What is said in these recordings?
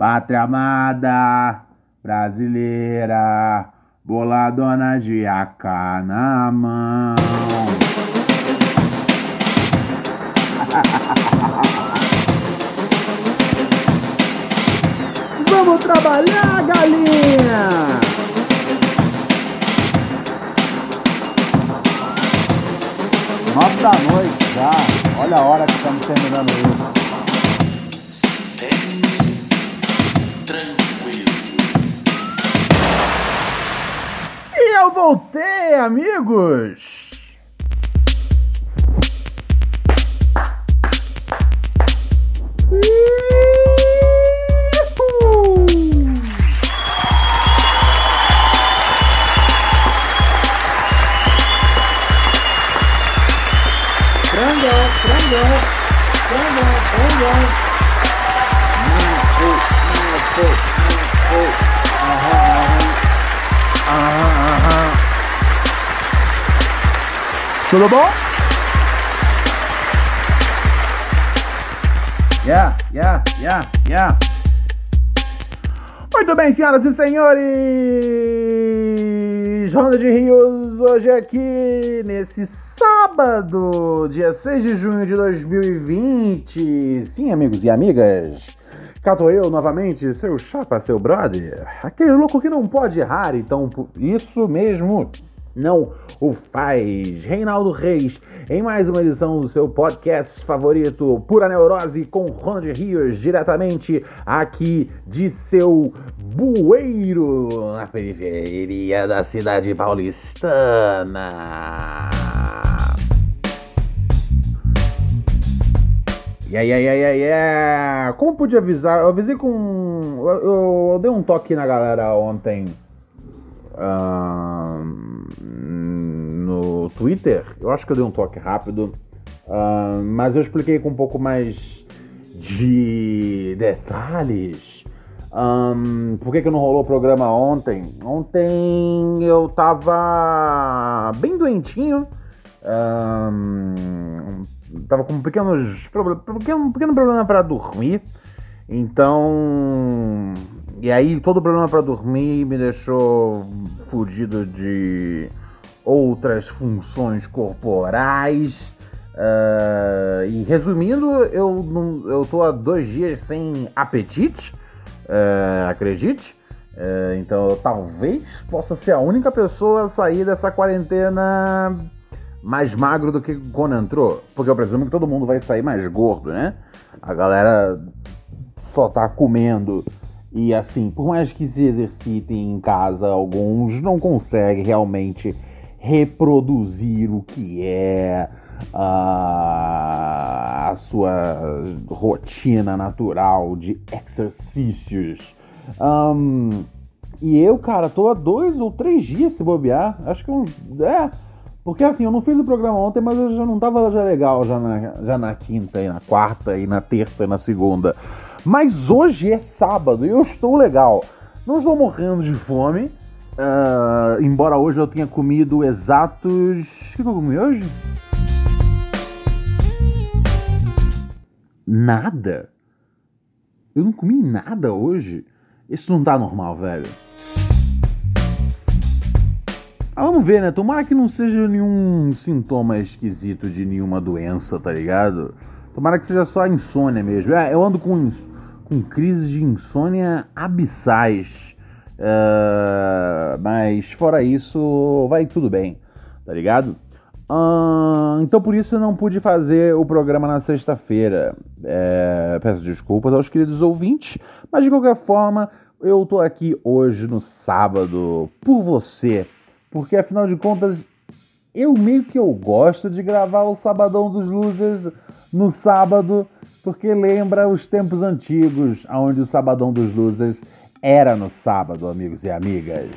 Pátria amada, brasileira, boladona de AK na mão. Vamos trabalhar, galinha! Nove da noite já. Olha a hora que estamos terminando isso. Eu voltei, amigos! Tudo bom? Yeah, yeah, yeah, yeah. Muito bem, senhoras e senhores! Ronda de Rios, hoje aqui nesse sábado, dia 6 de junho de 2020. Sim, amigos e amigas, cá tô eu novamente, seu chapa, seu brother. Aquele louco que não pode errar, então isso mesmo não o faz. Reinaldo Reis, em mais uma edição do seu podcast favorito, Pura Neurose, com Ronald Rios, diretamente aqui de seu bueiro, na periferia da cidade paulistana. Yeah, yeah, yeah, yeah, yeah. Como pude avisar? Eu avisei com. Eu, eu- eu dei um toque na galera ontem. ahn, no Twitter. Eu acho que eu dei um toque rápido. ahn, mas eu expliquei com um pouco mais de detalhes. Ahn, por que, que não rolou o programa ontem? Ontem eu tava bem doentinho. Ahn, tava com pequenos pequeno, um pequeno problema para dormir. Então, e aí todo o problema para dormir me deixou fudido de outras funções corporais. Ah, e resumindo, eu, não, eu tô há dois dias sem apetite, ah, acredite. Ah, então talvez possa ser a única pessoa a sair dessa quarentena mais magro do que quando entrou. Porque eu presumo que todo mundo vai sair mais gordo, né? A galera só tá comendo. E assim, por mais que se exercitem em casa, alguns não conseguem realmente reproduzir o que é a, a sua rotina natural de exercícios. Ahn, e eu, cara, tô há dois ou três dias se bobear. Acho que uns. É. Porque assim, eu não fiz o programa ontem, mas eu já não tava já legal já na, já na quinta e na quarta e na terça e na segunda. Mas hoje é sábado e eu estou legal. Não estou morrendo de fome. ah, embora hoje eu tenha comido exatos. O que eu comi hoje? Nada. Eu não comi nada hoje. Isso não tá normal, velho. Ah, vamos ver, né? Tomara que não seja nenhum sintoma esquisito de nenhuma doença, tá ligado? Tomara que seja só insônia mesmo. É, eu ando com, com crises de insônia abissais. Ah, mas fora isso, vai tudo bem, tá ligado? Ah, então por isso eu não pude fazer o programa na sexta-feira. É, peço desculpas aos queridos ouvintes, mas de qualquer forma eu tô aqui hoje no sábado por você, porque afinal de contas eu meio que eu gosto de gravar o Sabadão dos Losers no sábado, porque lembra os tempos antigos, onde o Sabadão dos Losers era no sábado, amigos e amigas.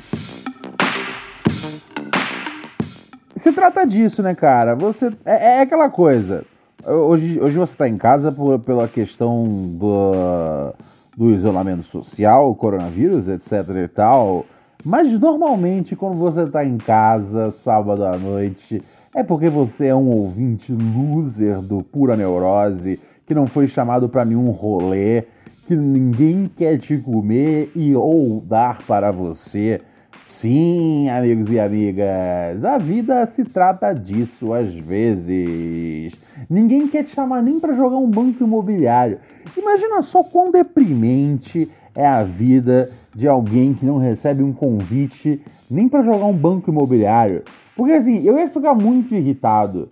Se trata disso, né, cara? Você é, é aquela coisa. Hoje, hoje você está em casa por, pela questão do, do isolamento social, coronavírus, etc e tal. Mas normalmente quando você está em casa, sábado à noite, é porque você é um ouvinte loser do Pura Neurose, que não foi chamado para nenhum rolê, que ninguém quer te comer e ou dar para você. Sim, amigos e amigas, a vida se trata disso às vezes. Ninguém quer te chamar nem para jogar um banco imobiliário. Imagina só quão deprimente é a vida de alguém que não recebe um convite nem para jogar um banco imobiliário. Porque assim, eu ia ficar muito irritado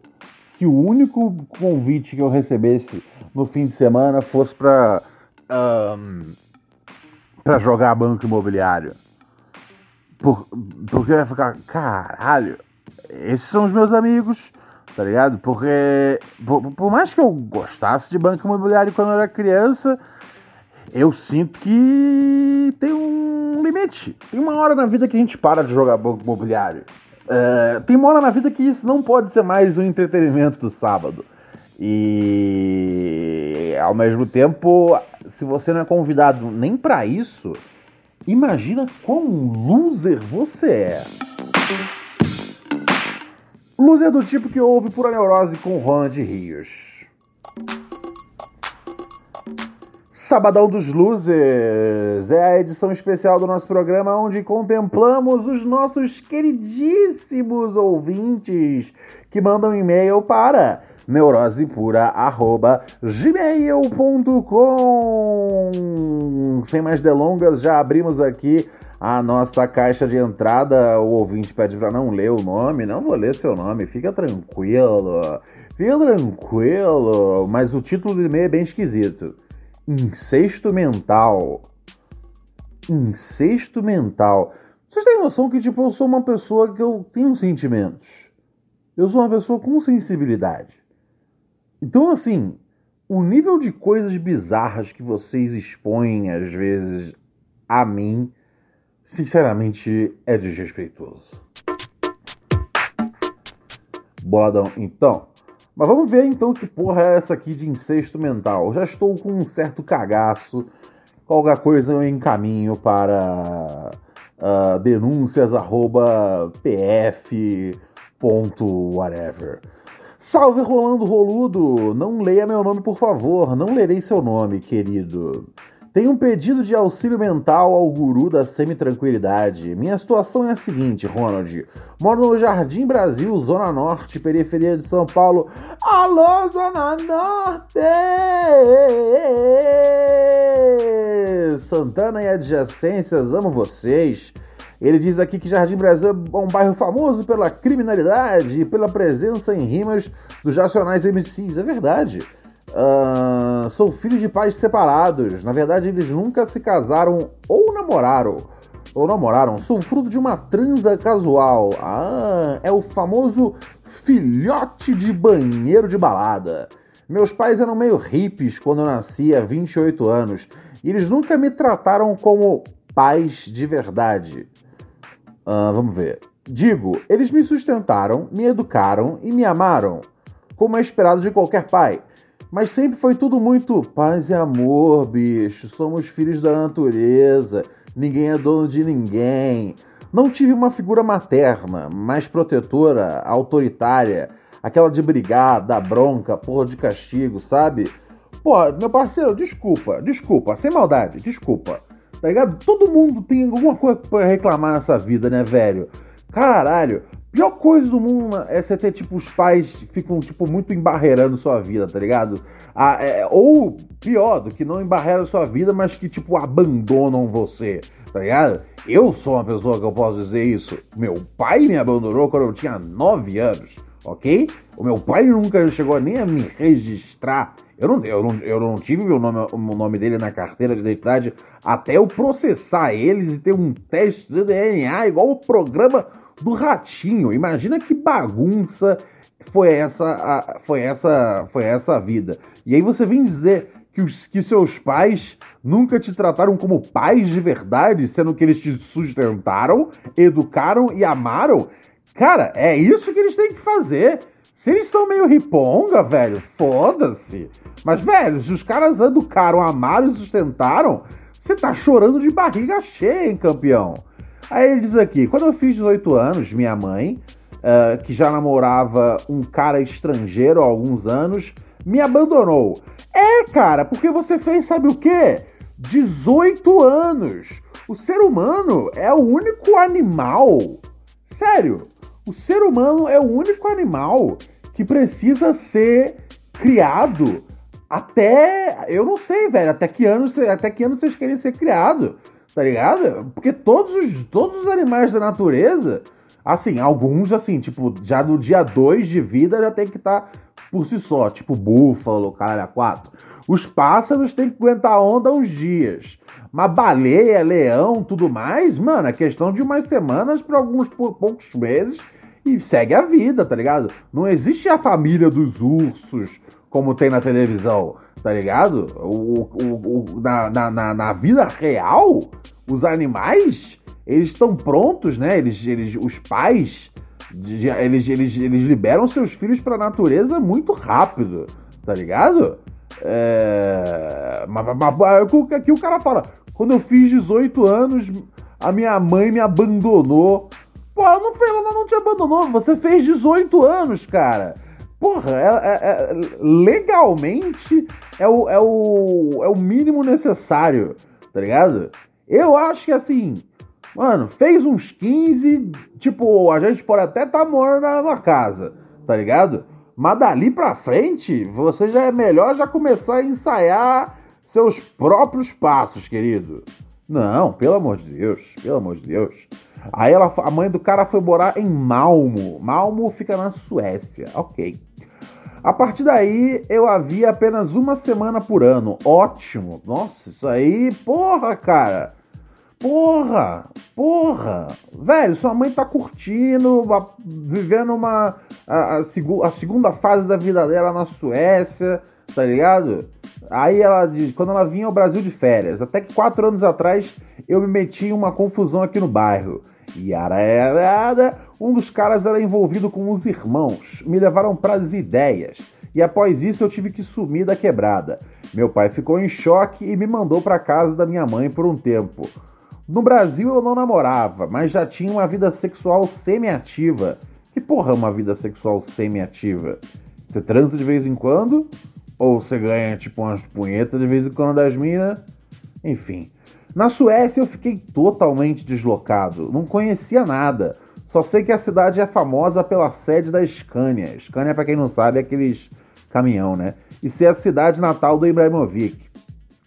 se o único convite que eu recebesse no fim de semana fosse para um, para jogar banco imobiliário. Por, porque eu ia ficar, caralho, esses são os meus amigos, tá ligado? Porque, por, por, mais que eu gostasse de banco imobiliário quando eu era criança, eu sinto que tem um limite. Tem uma hora na vida que a gente para de jogar banco imobiliário. É, tem uma hora na vida que isso não pode ser mais um entretenimento do sábado. E ao mesmo tempo, se você não é convidado nem para isso, Imagina quão loser você é. Loser do tipo que ouve por a neurose com Ronald Rios. Sabadão dos Losers é a edição especial do nosso programa onde contemplamos os nossos queridíssimos ouvintes que mandam e-mail para neurosepura.gmail.com Sem mais delongas, já abrimos aqui a nossa caixa de entrada. O ouvinte pede para não ler o nome. Não vou ler seu nome, fica tranquilo. Fica tranquilo. Mas o título do e-mail é bem esquisito. Incesto mental. Incesto mental. Vocês têm noção que, tipo, eu sou uma pessoa que eu tenho sentimentos. Eu sou uma pessoa com sensibilidade. Então, assim, o nível de coisas bizarras que vocês expõem, às vezes, a mim, sinceramente, é desrespeitoso. Boladão, então. Mas vamos ver então que porra é essa aqui de incesto mental. Já estou com um certo cagaço. Qualquer coisa eu encaminho para uh, denúncias arroba pf ponto whatever. Salve Rolando Roludo! Não leia meu nome, por favor. Não lerei seu nome, querido. Tenho um pedido de auxílio mental ao guru da semi-tranquilidade. Minha situação é a seguinte, Ronald. Moro no Jardim Brasil, Zona Norte, periferia de São Paulo. Alô, Zona Norte! Santana e adjacências, amo vocês. Ele diz aqui que Jardim Brasil é um bairro famoso pela criminalidade e pela presença em rimas dos racionais MCs. É verdade. Uh, sou filho de pais separados. Na verdade, eles nunca se casaram ou namoraram. Ou namoraram. Sou fruto de uma transa casual. Ah, é o famoso filhote de banheiro de balada. Meus pais eram meio hippies quando eu nasci há 28 anos. E eles nunca me trataram como pais de verdade. Uh, vamos ver. Digo, eles me sustentaram, me educaram e me amaram, como é esperado de qualquer pai. Mas sempre foi tudo muito paz e amor, bicho. Somos filhos da natureza, ninguém é dono de ninguém. Não tive uma figura materna, mais protetora, autoritária, aquela de brigar, dar bronca, porra de castigo, sabe? Pô, meu parceiro, desculpa, desculpa, sem maldade, desculpa tá ligado? Todo mundo tem alguma coisa pra reclamar nessa vida, né, velho? Caralho, pior coisa do mundo é você ter, tipo, os pais ficam, tipo, muito embarreirando sua vida, tá ligado? Ah, é, ou pior, do que não embarreiram sua vida, mas que, tipo, abandonam você, tá ligado? Eu sou uma pessoa que eu posso dizer isso. Meu pai me abandonou quando eu tinha 9 anos ok? O meu pai nunca chegou nem a me registrar. Eu não, eu não, eu não tive o nome, o nome dele na carteira de identidade até eu processar eles e ter um teste de DNA igual o programa do ratinho. Imagina que bagunça foi essa, foi essa, foi essa vida. E aí você vem dizer que, os, que seus pais nunca te trataram como pais de verdade, sendo que eles te sustentaram, educaram e amaram. Cara, é isso que eles têm que fazer. Se eles são meio riponga, velho, foda-se. Mas, velho, se os caras educaram, amaram e sustentaram, você tá chorando de barriga cheia, hein, campeão? Aí ele diz aqui: quando eu fiz 18 anos, minha mãe, uh, que já namorava um cara estrangeiro há alguns anos, me abandonou. É, cara, porque você fez, sabe o quê? 18 anos. O ser humano é o único animal. Sério, o ser humano é o único animal que precisa ser criado até. Eu não sei, velho. Até que ano, até que ano vocês querem ser criados? Tá ligado? Porque todos os, todos os animais da natureza, assim, alguns, assim, tipo, já no dia 2 de vida já tem que estar tá por si só, tipo búfalo, caralho, a quatro. Os pássaros têm que aguentar onda uns dias. Mas baleia, leão, tudo mais, mano, é questão de umas semanas para alguns poucos meses e segue a vida, tá ligado? Não existe a família dos ursos como tem na televisão, tá ligado? O, o, o na, na, na, vida real, os animais, eles estão prontos, né? Eles, eles, os pais, eles, eles, eles liberam seus filhos pra natureza muito rápido, tá ligado? É... Mas, mas, aqui o cara fala, quando eu fiz 18 anos, a minha mãe me abandonou. Pô, ela não, ela não te abandonou, você fez 18 anos, cara. Porra, é, é, é, legalmente é o, é, o, é o mínimo necessário, tá ligado? Eu acho que assim, mano, fez uns 15, tipo, a gente pode até tá morando na casa, tá ligado? Mas dali pra frente, você já é melhor já começar a ensaiar seus próprios passos, querido. Não, pelo amor de Deus, pelo amor de Deus. Aí ela, a mãe do cara foi morar em Malmo. Malmo fica na Suécia, ok. A partir daí, eu havia apenas uma semana por ano. Ótimo. Nossa, isso aí, porra, cara. Porra, porra. Velho, sua mãe tá curtindo, vivendo uma. A, a, a segunda fase da vida dela na Suécia, tá ligado? Aí ela diz, quando ela vinha ao Brasil de férias, até que quatro anos atrás eu me meti em uma confusão aqui no bairro. E era um dos caras era envolvido com os irmãos. Me levaram para as ideias. E após isso eu tive que sumir da quebrada. Meu pai ficou em choque e me mandou para casa da minha mãe por um tempo. No Brasil eu não namorava, mas já tinha uma vida sexual semi-ativa. Que porra é uma vida sexual semi-ativa? Você transa de vez em quando? Ou você ganha tipo umas punhetas de vez em quando das minas? Enfim. Na Suécia eu fiquei totalmente deslocado, não conhecia nada. Só sei que a cidade é famosa pela sede da Scania. Scania, para quem não sabe, é aqueles caminhão, né? E ser a cidade natal do Ibrahimovic.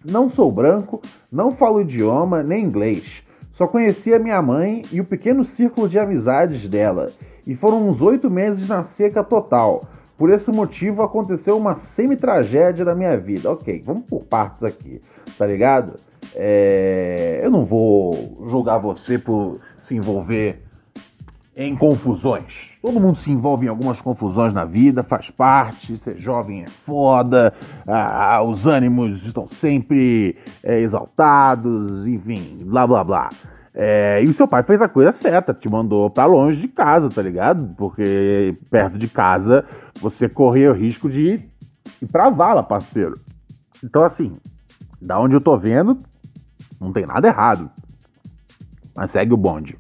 Não sou branco, não falo idioma nem inglês. Só conhecia minha mãe e o pequeno círculo de amizades dela. E foram uns oito meses na seca total. Por esse motivo aconteceu uma semi-tragédia na minha vida. Ok, vamos por partes aqui, tá ligado? É, eu não vou julgar você por se envolver em confusões. Todo mundo se envolve em algumas confusões na vida, faz parte. Ser jovem é foda, ah, os ânimos estão sempre é, exaltados, enfim, blá blá blá. É, e o seu pai fez a coisa certa, te mandou para longe de casa, tá ligado? Porque perto de casa você corria o risco de ir pra vala, parceiro. Então, assim, da onde eu tô vendo, não tem nada errado. Mas segue o bonde.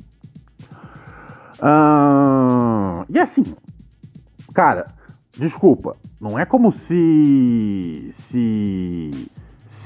E assim, cara, desculpa, não é como se. Se.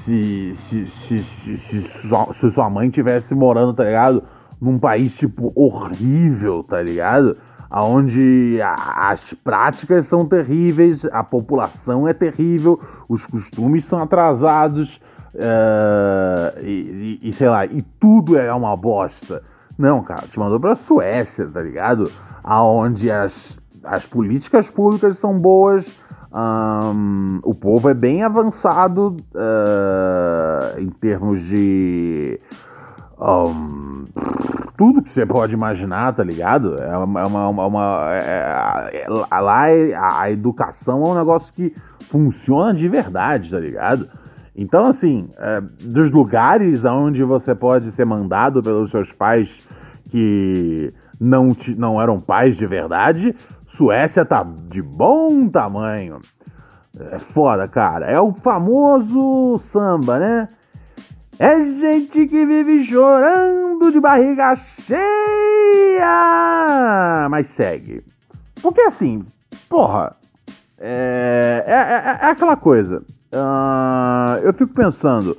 Se, se, se, se, sua, se sua mãe tivesse morando, tá ligado? Num país, tipo, horrível, tá ligado? Onde as práticas são terríveis, a população é terrível, os costumes são atrasados, Uh, e, e, e, sei lá, e tudo é uma bosta. Não, cara, te mandou pra Suécia, tá ligado? Aonde as, as políticas públicas são boas, um, o povo é bem avançado uh, em termos de. Um, tudo que você pode imaginar, tá ligado? É uma. É uma, uma, é, é, lá a, a educação é um negócio que funciona de verdade, tá ligado? Então, assim, é, dos lugares aonde você pode ser mandado pelos seus pais que não, te, não eram pais de verdade, Suécia tá de bom tamanho. É foda, cara. É o famoso samba, né? É gente que vive chorando de barriga cheia. Mas segue. Porque assim, porra, é, é, é, é aquela coisa. Uh, eu fico pensando,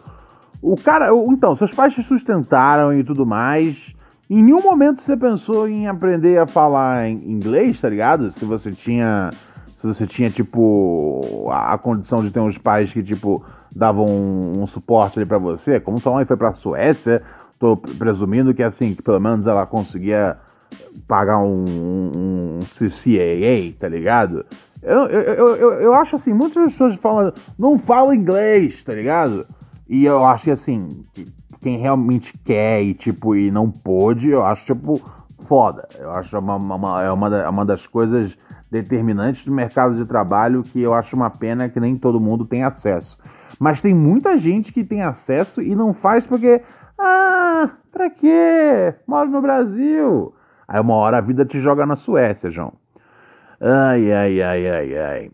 o cara, então, seus pais te sustentaram e tudo mais. Em nenhum momento você pensou em aprender a falar inglês, tá ligado? Se você tinha, se você tinha tipo a, condição de ter uns pais que tipo davam um, um suporte ali para você, como sua mãe foi para Suécia, tô presumindo que assim, que pelo menos ela conseguia pagar um, um, um CCAA, tá ligado? Eu, eu, eu, eu, acho assim, muitas pessoas falam, não falo inglês, tá ligado? E eu acho que assim, quem realmente quer e tipo, e não pôde, eu acho tipo foda. Eu acho uma, uma, é uma, uma das coisas determinantes do mercado de trabalho que eu acho uma pena que nem todo mundo tem acesso. Mas tem muita gente que tem acesso e não faz porque. Ah, pra quê? Moro no Brasil. Aí uma hora a vida te joga na Suécia, João. Ai, ai, ai, ai, ai.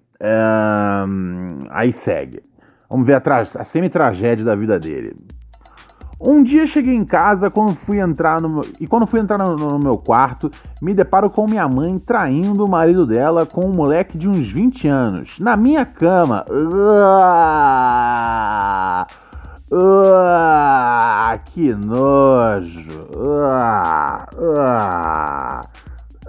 Um, aí segue. Vamos ver a, a semi-tragédia da vida dele. Um dia cheguei em casa quando fui entrar no e quando fui entrar no, no, meu quarto, me deparo com minha mãe traindo o marido dela com um moleque de uns 20 anos na minha cama. Que nojo.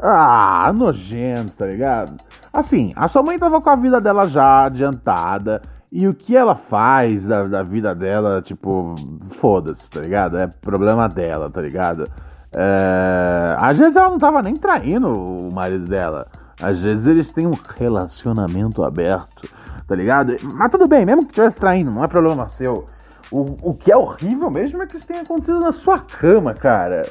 Ah, nojento, tá ligado? Assim, a sua mãe tava com a vida dela já adiantada e o que ela faz da, da vida dela, tipo, foda-se, tá ligado? É problema dela, tá ligado? É... Às vezes ela não tava nem traindo o marido dela. Às vezes eles têm um relacionamento aberto, tá ligado? Mas tudo bem, mesmo que estivesse traindo, não é problema seu. O, o que é horrível mesmo é que isso tenha acontecido na sua cama, cara.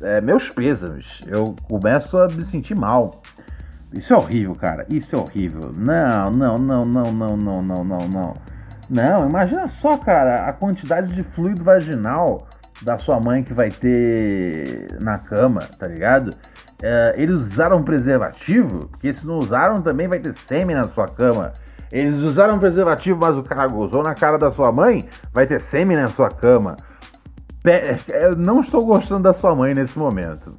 É, meus pêsames. Eu começo a me sentir mal. Isso é horrível, cara. Isso é horrível. Não, não, não, não, não, não, não, não, não. Não, imagina só, cara, a quantidade de fluido vaginal da sua mãe que vai ter na cama, tá ligado? É, eles usaram preservativo, porque se não usaram também vai ter sêmen na sua cama. Eles usaram preservativo, mas o cara gozou na cara da sua mãe, vai ter sêmen na sua cama. Eu não estou gostando da sua mãe nesse momento.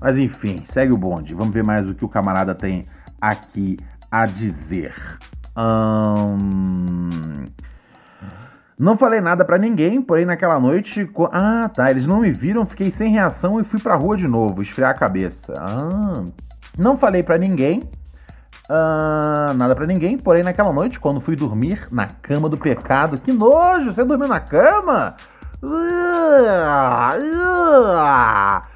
Mas enfim, segue o bonde. Vamos ver mais o que o camarada tem aqui a dizer. Hum... Não falei nada para ninguém, porém naquela noite. Ah, tá. Eles não me viram, fiquei sem reação e fui pra rua de novo, esfriar a cabeça. Ah. Não falei para ninguém. Ah, nada para ninguém, porém naquela noite, quando fui dormir na cama do pecado. Que nojo! Você dormiu na cama? Uh, uh,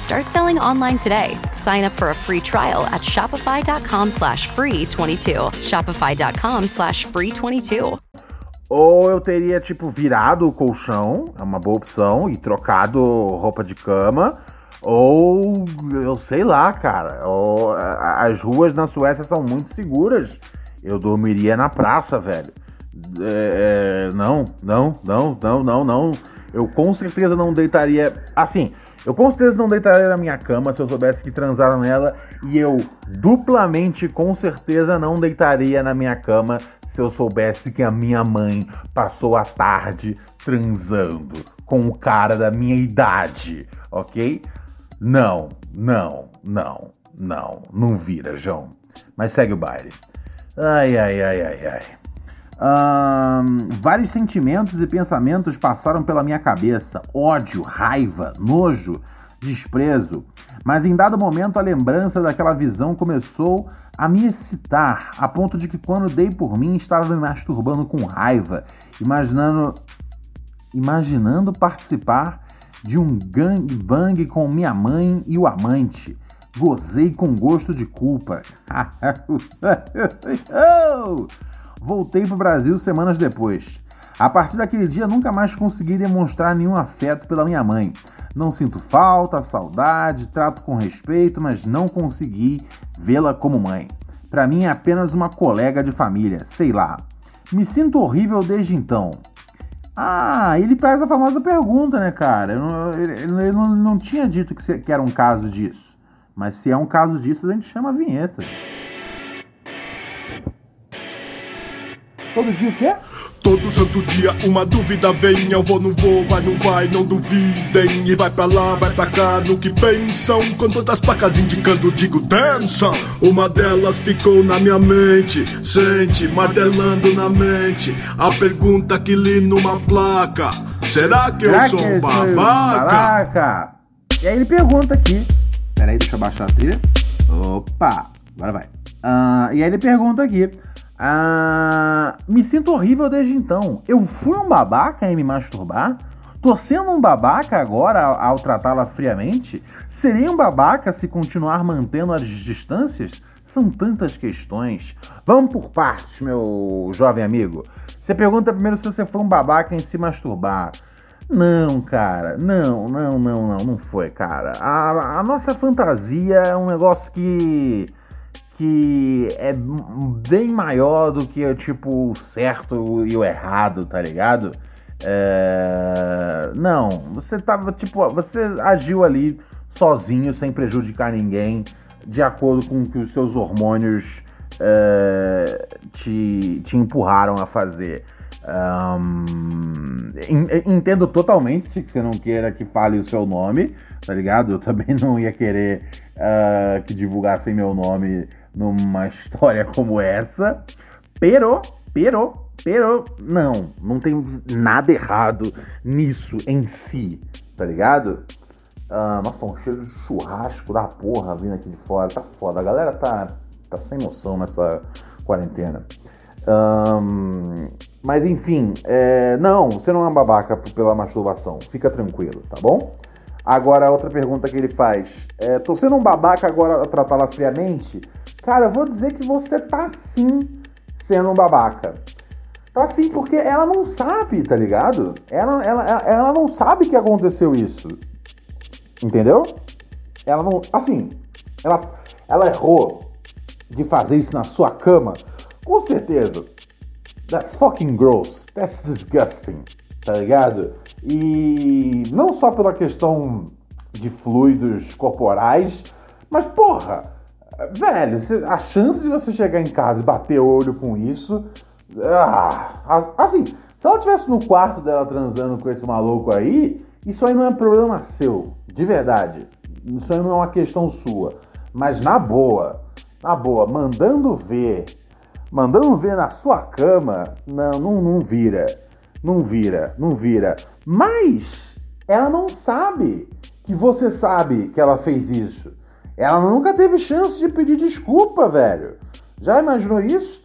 Start selling online today. Sign up for a free trial at shopify.com slash free 22. Shopify.com slash free 22. Ou eu teria, tipo, virado o colchão, é uma boa opção, e trocado roupa de cama. Ou, eu sei lá, cara. Ou, as ruas na Suécia são muito seguras. Eu dormiria na praça, velho. É, é não, não, não, não, não, não. Eu com certeza não deitaria. Assim, eu com certeza não deitaria na minha cama se eu soubesse que transaram nela. E eu duplamente, com certeza, não deitaria na minha cama se eu soubesse que a minha mãe passou a tarde transando com o cara da minha idade, ok? Não, não, não, não, não vira, João. Mas segue o baile. Ai, ai, ai, ai, ai. Um, vários sentimentos e pensamentos passaram pela minha cabeça: ódio, raiva, nojo, desprezo. Mas em dado momento a lembrança daquela visão começou a me excitar, a ponto de que quando dei por mim estava me masturbando com raiva, imaginando imaginando participar de um gangbang com minha mãe e o amante. Gozei com gosto de culpa. Voltei para o Brasil semanas depois. A partir daquele dia nunca mais consegui demonstrar nenhum afeto pela minha mãe. Não sinto falta, saudade, trato com respeito, mas não consegui vê-la como mãe. Para mim é apenas uma colega de família, sei lá. Me sinto horrível desde então. Ah, ele faz a famosa pergunta, né, cara? Ele, não, tinha dito que, que era um caso disso. Mas se é um caso disso, a gente chama a vinheta. Todo dia o quê? Todo santo dia uma dúvida vem Eu vou, não vou, vai, não vai, não duvidem E vai pra lá, vai pra cá, no que pensam Com todas as placas indicando, digo dança Uma delas ficou na minha mente Sente, martelando na mente A pergunta que li numa placa Será que Será eu sou um babaca? babaca? E aí ele pergunta aqui Peraí, deixa eu baixar a trilha Opa, agora vai uh, E aí ele pergunta aqui ah, me sinto horrível desde então. Eu fui um babaca em me masturbar? Tô sendo um babaca agora ao, tratá-la friamente? Serei um babaca se continuar mantendo as distâncias? São tantas questões. Vamos por partes, meu jovem amigo. Você pergunta primeiro se você foi um babaca em se masturbar. Não, cara, não, não, não, não, não foi, cara. A, a nossa fantasia é um negócio que que é bem maior do que tipo o certo e o errado, tá ligado? É... Não, você tava tipo, você agiu ali sozinho, sem prejudicar ninguém, de acordo com o que os seus hormônios é... te, te empurraram a fazer. Um, entendo totalmente que você não queira que fale o seu nome, tá ligado? Eu também não ia querer uh, que divulgassem meu nome numa história como essa. Pero, pero, pero, não, não tem nada errado nisso em si, tá ligado? Uh, nossa, um cheiro de churrasco da porra vindo aqui de fora, tá foda. A galera tá, tá sem noção nessa quarentena. Um, mas enfim, é, não, você não é um babaca pela masturbação, fica tranquilo, tá bom? Agora, outra pergunta que ele faz: é, tô sendo um babaca agora a tratá-la friamente? Cara, eu vou dizer que você tá sim sendo um babaca. Tá sim, porque ela não sabe, tá ligado? Ela, ela, ela não sabe que aconteceu isso. Entendeu? Ela não. Assim, ela, ela errou de fazer isso na sua cama. Com certeza. That's fucking gross. That's disgusting. Tá ligado? E não só pela questão de fluidos corporais, mas porra Velho, a chance de você chegar em casa e bater o olho com isso. Ah, assim, se ela estivesse no quarto dela transando com esse maluco aí, isso aí não é problema seu, de verdade. Isso aí não é uma questão sua. Mas na boa, na boa, mandando ver, mandando ver na sua cama, não, não, não vira. Não vira, não vira. Mas ela não sabe que você sabe que ela fez isso. Ela nunca teve chance de pedir desculpa, velho. Já imaginou isso?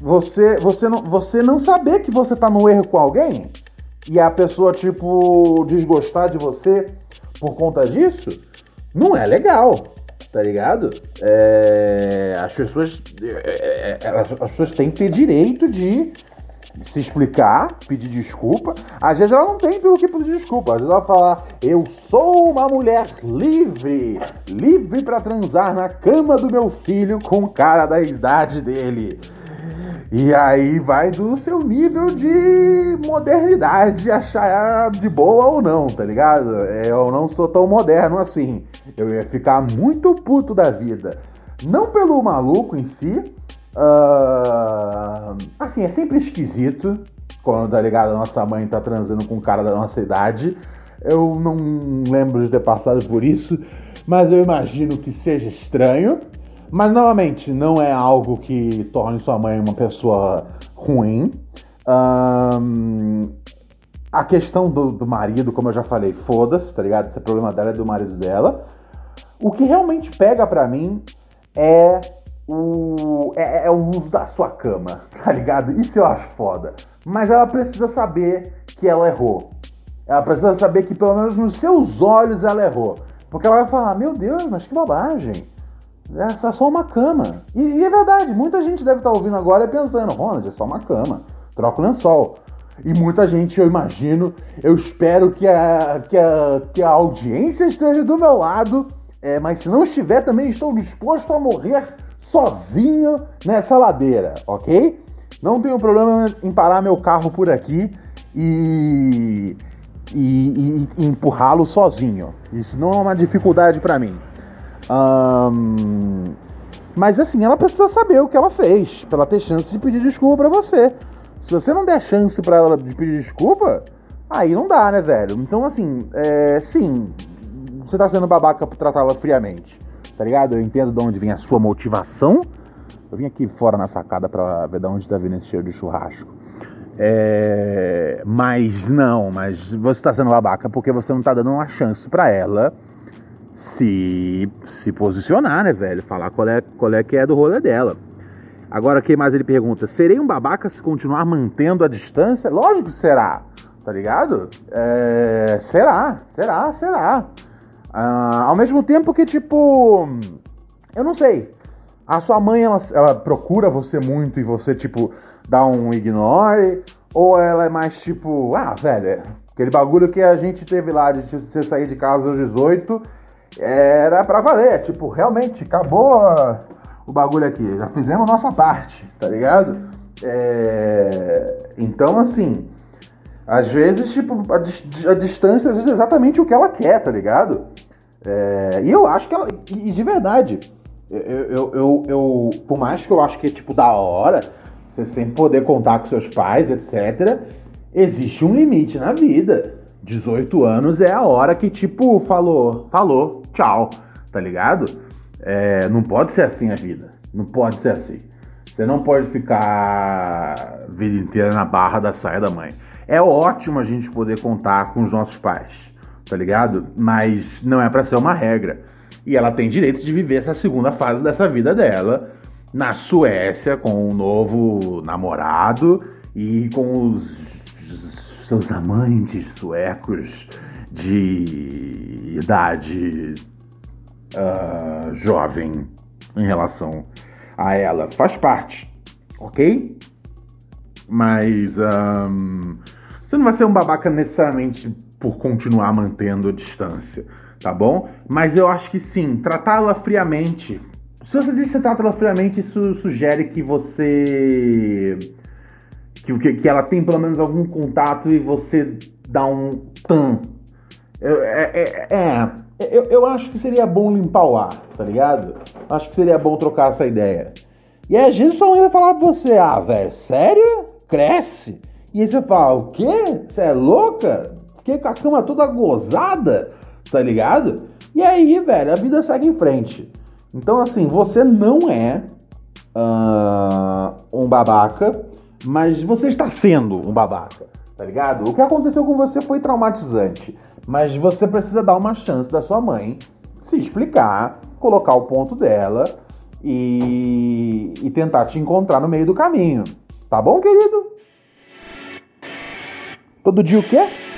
Você, você, não, você não saber que você tá no erro com alguém e a pessoa, tipo, desgostar de você por conta disso, não é legal, tá ligado? É, as pessoas. É, é, as pessoas têm que ter direito de se explicar, pedir desculpa. Às vezes ela não tem pelo que pedir desculpa. Às vezes ela fala: Eu sou uma mulher livre, livre para transar na cama do meu filho com o cara da idade dele. E aí vai do seu nível de modernidade, achar de boa ou não, tá ligado? Eu não sou tão moderno assim. Eu ia ficar muito puto da vida. Não pelo maluco em si. Uh, assim, é sempre esquisito quando, tá ligado, a nossa mãe tá transando com um cara da nossa idade. Eu não lembro de ter passado por isso, mas eu imagino que seja estranho. Mas novamente, não é algo que torne sua mãe uma pessoa ruim. Um, a questão do, do, marido, como eu já falei, foda-se, tá ligado? Esse é problema dela é do marido dela. O que realmente pega pra mim é o, é, é, o uso da sua cama, tá ligado? Isso eu acho foda. Mas ela precisa saber que ela errou. Ela precisa saber que pelo menos nos seus olhos ela errou. Porque ela vai falar, meu Deus, mas que bobagem. É só uma cama. E, e, é verdade, muita gente deve estar ouvindo agora e pensando, Ronald, é só uma cama. Troca o lençol. E muita gente, eu imagino, eu espero que a, que a, que a audiência esteja do meu lado. É, mas se não estiver, também estou disposto a morrer sozinho nessa ladeira, ok? Não tenho problema em parar meu carro por aqui e, e, e, e empurrá-lo sozinho. Isso não é uma dificuldade para mim. Um, mas assim, ela precisa saber o que ela fez, pra ela ter chance de pedir desculpa para você. Se você não der chance para ela de pedir desculpa, aí não dá, né, velho? Então, assim, é, sim, você tá sendo babaca por tratá-la friamente, tá ligado? Eu entendo de onde vem a sua motivação. Eu vim aqui fora na sacada pra ver de onde tá vindo esse cheiro de churrasco. É, mas não, mas você tá sendo babaca porque você não tá dando uma chance para ela se, se posicionar, né, velho? Falar qual é, qual é que é do rolê dela. Agora, quem mais ele pergunta? Serei um babaca se continuar mantendo a distância? Lógico que será, tá ligado? É, será, será, será. Ah, ao mesmo tempo que, tipo, eu não sei. A sua mãe, ela, ela procura você muito e você, tipo, dá um ignore? Ou ela é mais tipo, ah, velho, é aquele bagulho que a gente teve lá de você sair de casa aos 18 era pra valer. Tipo, realmente, acabou o bagulho aqui. Já fizemos nossa parte, tá ligado? É... Então, assim, às vezes, tipo, a, a, distância às vezes é exatamente o que ela quer, tá ligado? É... E eu acho que ela. E de verdade, eu, eu, eu, eu, por mais que eu acho que é tipo da hora, você sempre poder contar com seus pais, etc., existe um limite na vida. 18 anos é a hora que, tipo, falou, falou, tchau, tá ligado? É, não pode ser assim a vida. Não pode ser assim. Você não pode ficar a vida inteira na barra da saia da mãe. É ótimo a gente poder contar com os nossos pais, tá ligado? Mas não é para ser uma regra. E ela tem direito de viver essa segunda fase dessa vida dela na Suécia com um novo namorado e com os seus amantes suecos de idade uh, jovem em relação a ela. Faz parte, ok? Mas um, você não vai ser um babaca necessariamente por continuar mantendo a distância, tá bom? Mas eu acho que sim, tratá-la friamente. Se você diz que você trata ela friamente, isso sugere que você que, que ela tem pelo menos algum contato e você dá um tan. É, é, é eu, eu acho que seria bom limpar o ar, tá ligado? Acho que seria bom trocar essa ideia. E aí, às vezes sua mãe vai falar pra você, ah, velho, sério? Cresce? E aí você fala, o quê? Você é louca? Fiquei com a cama toda gozada, tá ligado? E aí, velho, a vida segue em frente. Então, assim, você não é uh, um babaca mas você está sendo um babaca, tá ligado? O que aconteceu com você foi traumatizante, mas você precisa dar uma chance da sua mãe se explicar, colocar o ponto dela e, e tentar te encontrar no meio do caminho. Tá bom, querido? Todo dia o quê?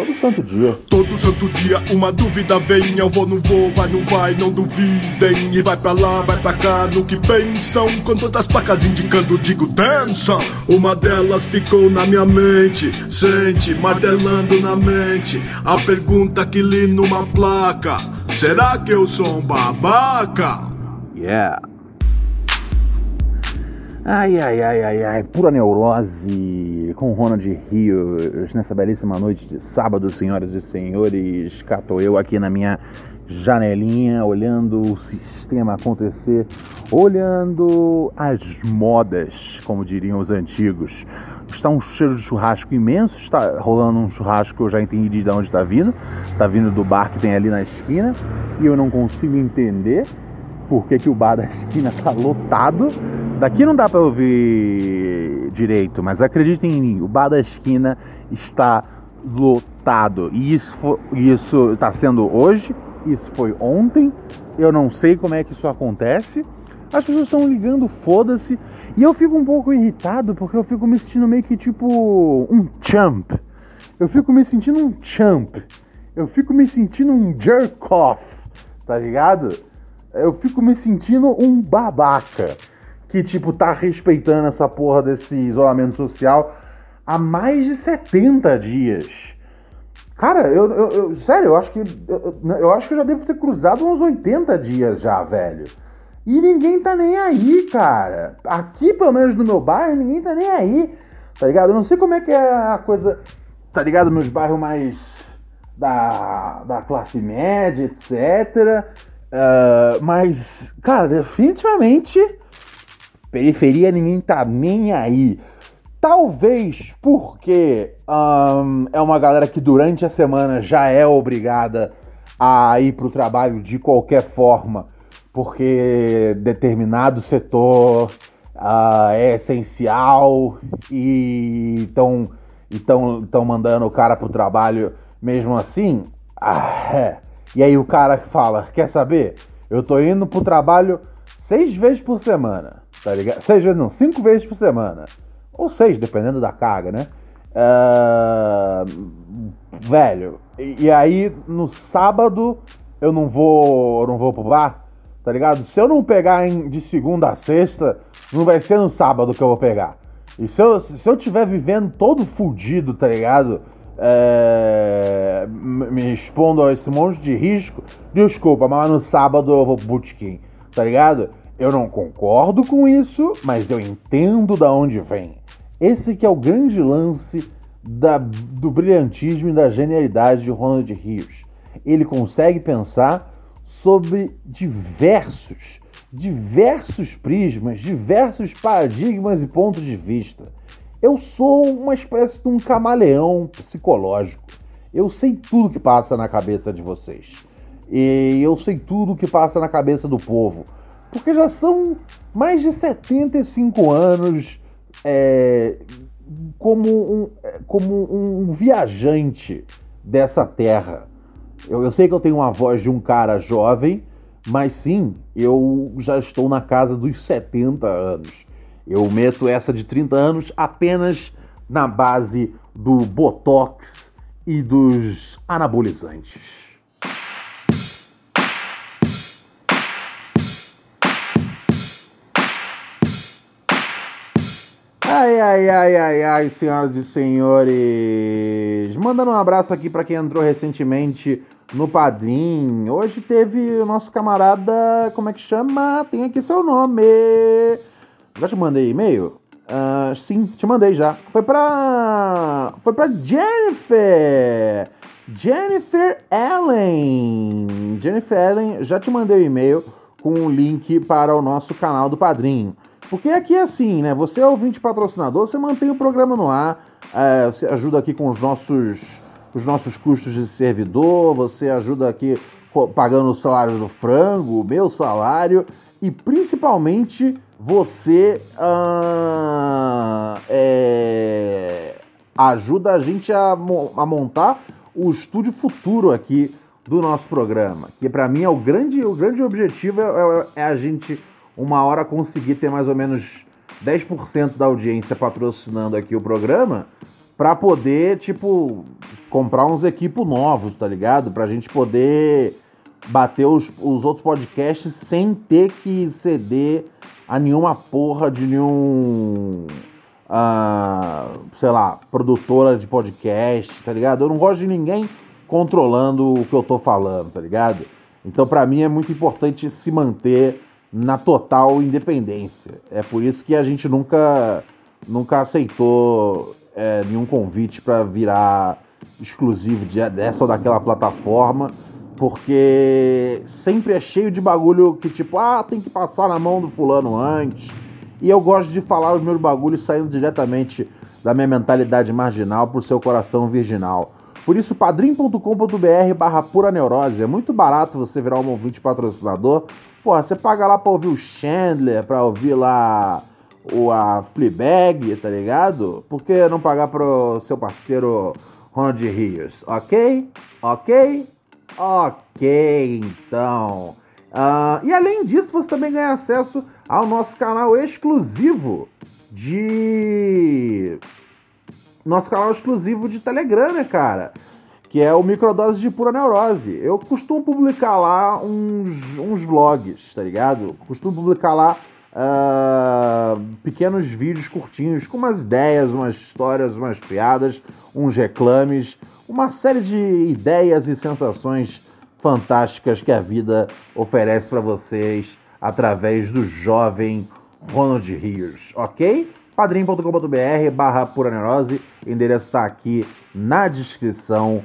Todo santo dia. Todo santo dia uma dúvida vem. Eu vou, não vou, vai, não vai, não duvidem. E vai pra lá, vai pra cá, no que pensam. Com todas as placas indicando, digo dança. Uma delas ficou na minha mente. Sente, martelando na mente. A pergunta que li numa placa: Será que eu sou um babaca? Yeah. Ai, ai, ai, ai, ai, pura neurose com Ronald Rios nessa belíssima noite de sábado, senhoras e senhores. Cato eu aqui na minha janelinha, olhando o sistema acontecer, olhando as modas, como diriam os antigos. Está um cheiro de churrasco imenso, está rolando um churrasco eu já entendi de onde está vindo. Está vindo do bar que tem ali na esquina e eu não consigo entender por que, que o bar da esquina está lotado Daqui não dá para ouvir direito, mas acreditem em mim, o bar da esquina está lotado. E isso está sendo hoje, isso foi ontem. Eu não sei como é que isso acontece. As pessoas estão ligando, foda-se. E eu fico um pouco irritado porque eu fico me sentindo meio que tipo um champ. Eu fico me sentindo um champ. Eu fico me sentindo um jerk off, tá ligado? Eu fico me sentindo um babaca que, tipo, tá respeitando essa porra desse isolamento social há mais de 70 dias. Cara, eu, eu, eu sério, eu acho que eu, eu, acho que eu já devo ter cruzado uns 80 dias já, velho. E ninguém tá nem aí, cara. Aqui, pelo menos no meu bairro, ninguém tá nem aí. Tá ligado? Eu não sei como é que é a coisa, tá ligado? Nos bairros mais da, da classe média, etc. Uh, mas, cara, definitivamente Periferia ninguém tá nem aí. Talvez porque um, é uma galera que durante a semana já é obrigada a ir para o trabalho de qualquer forma, porque determinado setor uh, é essencial e estão estão mandando o cara para o trabalho mesmo assim. Ah, é. E aí o cara fala, quer saber? Eu tô indo pro trabalho seis vezes por semana tá ligado? Seis vezes, não, cinco vezes por semana. Ou seis, dependendo da carga, né? Uh, velho, e, e, aí no sábado eu não vou, eu não vou pro bar, tá ligado? Se eu não pegar em, de segunda a sexta, não vai ser no sábado que eu vou pegar. E se eu, se eu tiver vivendo todo fudido, tá ligado? É, me expondo a esse monte de risco, desculpa, mas no sábado eu vou pro bootkin, tá ligado? Eu não concordo com isso, mas eu entendo da onde vem. Esse que é o grande lance da, do brilhantismo e da genialidade de Ronald Rios. Ele consegue pensar sobre diversos, diversos prismas, diversos paradigmas e pontos de vista. Eu sou uma espécie de um camaleão psicológico. Eu sei tudo que passa na cabeça de vocês. E eu sei tudo que passa na cabeça do povo porque já são mais de 75 anos é, como, um, como um viajante dessa terra. Eu, eu sei que eu tenho uma voz de um cara jovem, mas sim, eu já estou na casa dos 70 anos. Eu meto essa de 30 anos apenas na base do Botox e dos anabolizantes. Ai, ai, ai, ai, ai, senhoras e senhores. Mandando um abraço aqui para quem entrou recentemente no Padrim. Hoje teve o nosso camarada, como é que chama? Tem aqui seu nome. Já te mandei e-mail? Uh, sim, te mandei já. Foi pra. Foi pra Jennifer! Jennifer Ellen! Jennifer Ellen, já te mandei o e-mail com um link para o nosso canal do Padrim. Porque aqui é assim, né? Você é ouvinte patrocinador, você mantém o programa no ar, é, você ajuda aqui com os nossos, os nossos custos de servidor, você ajuda aqui pagando o salário do frango, o meu salário, e principalmente você uh, é, ajuda a gente a, a montar o estúdio futuro aqui do nosso programa. Que para mim é o grande, o grande objetivo é, é, é a gente uma hora conseguir ter mais ou menos 10% da audiência patrocinando aqui o programa para poder, tipo, comprar uns equipos novos, tá ligado? Pra gente poder bater os, os outros podcasts sem ter que ceder a nenhuma porra de nenhum. Uh, sei lá, produtora de podcast, tá ligado? Eu não gosto de ninguém controlando o que eu tô falando, tá ligado? Então, para mim, é muito importante se manter na total independência. É por isso que a gente nunca, nunca aceitou é, nenhum convite para virar exclusivo de, dessa ou daquela plataforma, porque sempre é cheio de bagulho que tipo, ah, tem que passar na mão do fulano antes. E eu gosto de falar os meus bagulhos saindo diretamente da minha mentalidade marginal pro seu coração virginal. Por isso, padrim.com.br barra pura neurose. É muito barato você virar um ouvinte patrocinador. Pô, você paga lá pra ouvir o Chandler, pra ouvir lá o a Fleabag, tá ligado? Por que não pagar pro seu parceiro Ronald Rios? Ok? Ok? Ok, então. Uh, e além disso, você também ganha acesso ao nosso canal exclusivo de. Nosso canal exclusivo de Telegram, né, cara? Que é o Microdose de Pura Neurose. Eu costumo publicar lá uns, uns vlogs, tá ligado? Costumo publicar lá uh, pequenos vídeos curtinhos com umas ideias, umas histórias, umas piadas, uns reclames, uma série de ideias e sensações fantásticas que a vida oferece para vocês através do jovem Ronald Rios, ok? padrim.com.br barra pura neurose, endereço está aqui na descrição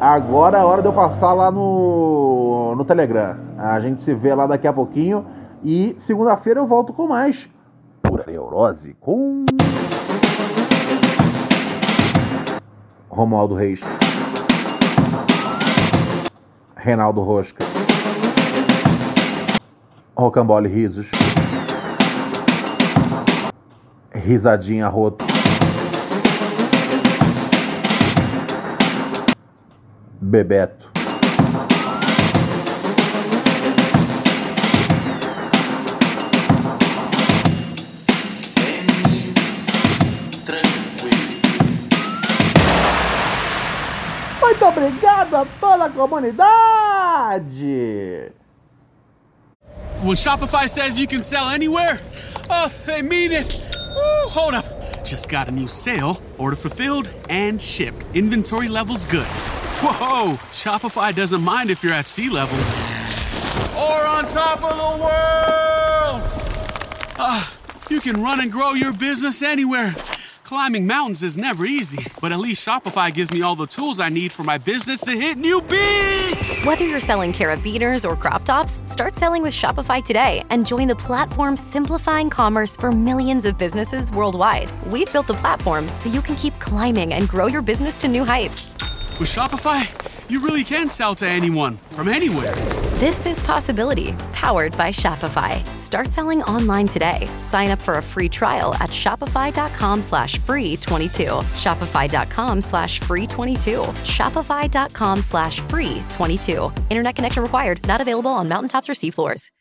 Agora é hora de eu passar lá no, no Telegram. A gente se vê lá daqui a pouquinho. E segunda-feira eu volto com mais pura neurose com. Romualdo Reis. Reinaldo Rosca. Rocambole Risos. Risadinha Roto. Bebeto. obrigado a toda a comunidade! When Shopify says you can sell anywhere, oh, they mean it! Woo, hold up. Just got a new sale, order fulfilled and shipped. Inventory levels good. Whoa, Shopify doesn't mind if you're at sea level. Or on top of the world! Ah, you can run and grow your business anywhere Climbing mountains is never easy, but at least Shopify gives me all the tools I need for my business to hit new peaks. Whether you're selling carabiners or crop tops, start selling with Shopify today and join the platform simplifying commerce for millions of businesses worldwide. We've built the platform so you can keep climbing and grow your business to new heights. With Shopify, you really can sell to anyone from anywhere. This is Possibility, powered by Shopify. Start selling online today. Sign up for a free trial at shopify.com slash free 22. Shopify.com slash free 22. Shopify.com slash free 22. Internet connection required. Not available on mountaintops or seafloors.